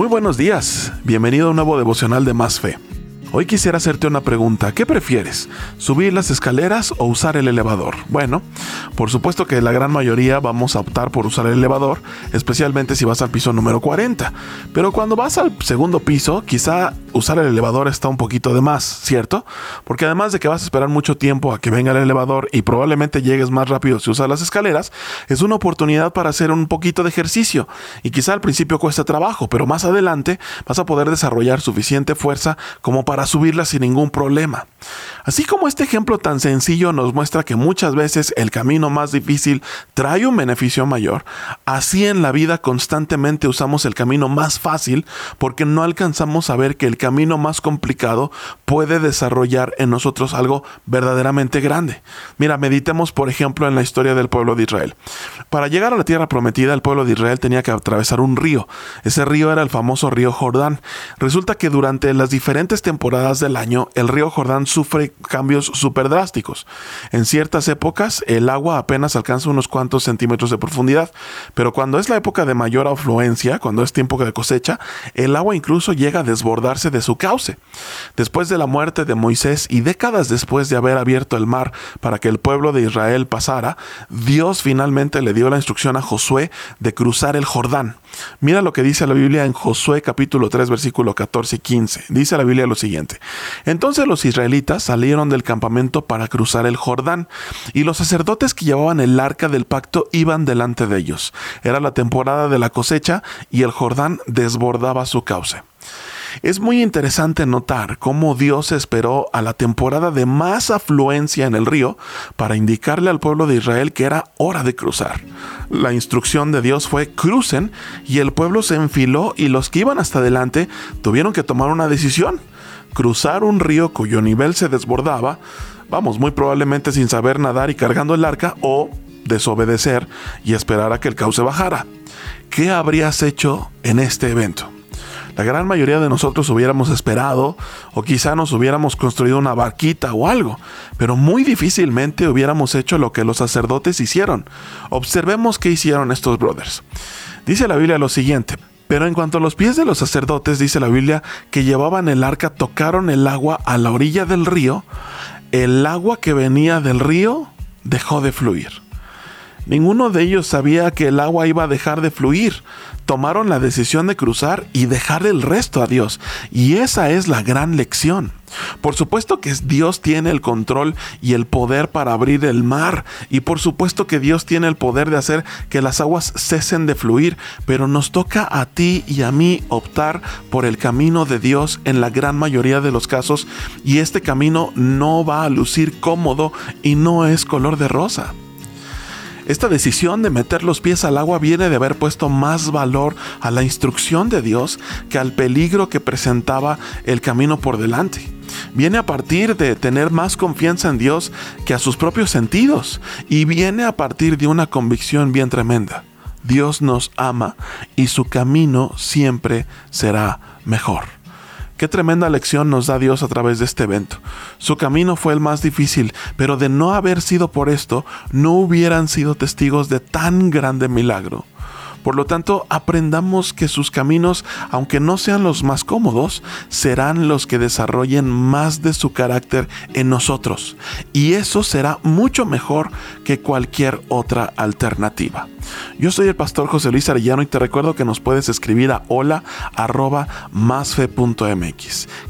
Muy buenos días, bienvenido a un nuevo devocional de Más Fe. Hoy quisiera hacerte una pregunta. ¿Qué prefieres? ¿Subir las escaleras o usar el elevador? Bueno, por supuesto que la gran mayoría vamos a optar por usar el elevador, especialmente si vas al piso número 40. Pero cuando vas al segundo piso, quizá usar el elevador está un poquito de más, ¿cierto? Porque además de que vas a esperar mucho tiempo a que venga el elevador y probablemente llegues más rápido si usas las escaleras, es una oportunidad para hacer un poquito de ejercicio. Y quizá al principio cuesta trabajo, pero más adelante vas a poder desarrollar suficiente fuerza como para subirla sin ningún problema. Así como este ejemplo tan sencillo nos muestra que muchas veces el camino más difícil trae un beneficio mayor, así en la vida constantemente usamos el camino más fácil porque no alcanzamos a ver que el camino más complicado puede desarrollar en nosotros algo verdaderamente grande. Mira, meditemos por ejemplo en la historia del pueblo de Israel. Para llegar a la tierra prometida, el pueblo de Israel tenía que atravesar un río. Ese río era el famoso río Jordán. Resulta que durante las diferentes temporadas del año, el río Jordán sufre cambios súper drásticos. En ciertas épocas el agua apenas alcanza unos cuantos centímetros de profundidad, pero cuando es la época de mayor afluencia, cuando es tiempo de cosecha, el agua incluso llega a desbordarse de su cauce. Después de la muerte de Moisés y décadas después de haber abierto el mar para que el pueblo de Israel pasara, Dios finalmente le dio la instrucción a Josué de cruzar el Jordán. Mira lo que dice la Biblia en Josué capítulo 3 versículo 14 y 15. Dice la Biblia lo siguiente. Entonces los israelitas salieron del campamento para cruzar el Jordán, y los sacerdotes que llevaban el arca del pacto iban delante de ellos. Era la temporada de la cosecha y el Jordán desbordaba su cauce. Es muy interesante notar cómo Dios esperó a la temporada de más afluencia en el río para indicarle al pueblo de Israel que era hora de cruzar. La instrucción de Dios fue crucen y el pueblo se enfiló y los que iban hasta adelante tuvieron que tomar una decisión cruzar un río cuyo nivel se desbordaba, vamos, muy probablemente sin saber nadar y cargando el arca, o desobedecer y esperar a que el cauce bajara. ¿Qué habrías hecho en este evento? La gran mayoría de nosotros hubiéramos esperado o quizá nos hubiéramos construido una barquita o algo, pero muy difícilmente hubiéramos hecho lo que los sacerdotes hicieron. Observemos qué hicieron estos brothers. Dice la Biblia lo siguiente, pero en cuanto a los pies de los sacerdotes, dice la Biblia, que llevaban el arca, tocaron el agua a la orilla del río, el agua que venía del río dejó de fluir. Ninguno de ellos sabía que el agua iba a dejar de fluir. Tomaron la decisión de cruzar y dejar el resto a Dios. Y esa es la gran lección. Por supuesto que Dios tiene el control y el poder para abrir el mar y por supuesto que Dios tiene el poder de hacer que las aguas cesen de fluir, pero nos toca a ti y a mí optar por el camino de Dios en la gran mayoría de los casos y este camino no va a lucir cómodo y no es color de rosa. Esta decisión de meter los pies al agua viene de haber puesto más valor a la instrucción de Dios que al peligro que presentaba el camino por delante. Viene a partir de tener más confianza en Dios que a sus propios sentidos y viene a partir de una convicción bien tremenda. Dios nos ama y su camino siempre será mejor. Qué tremenda lección nos da Dios a través de este evento. Su camino fue el más difícil, pero de no haber sido por esto, no hubieran sido testigos de tan grande milagro. Por lo tanto, aprendamos que sus caminos, aunque no sean los más cómodos, serán los que desarrollen más de su carácter en nosotros. Y eso será mucho mejor que cualquier otra alternativa. Yo soy el pastor José Luis Arellano y te recuerdo que nos puedes escribir a hola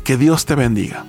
Que Dios te bendiga.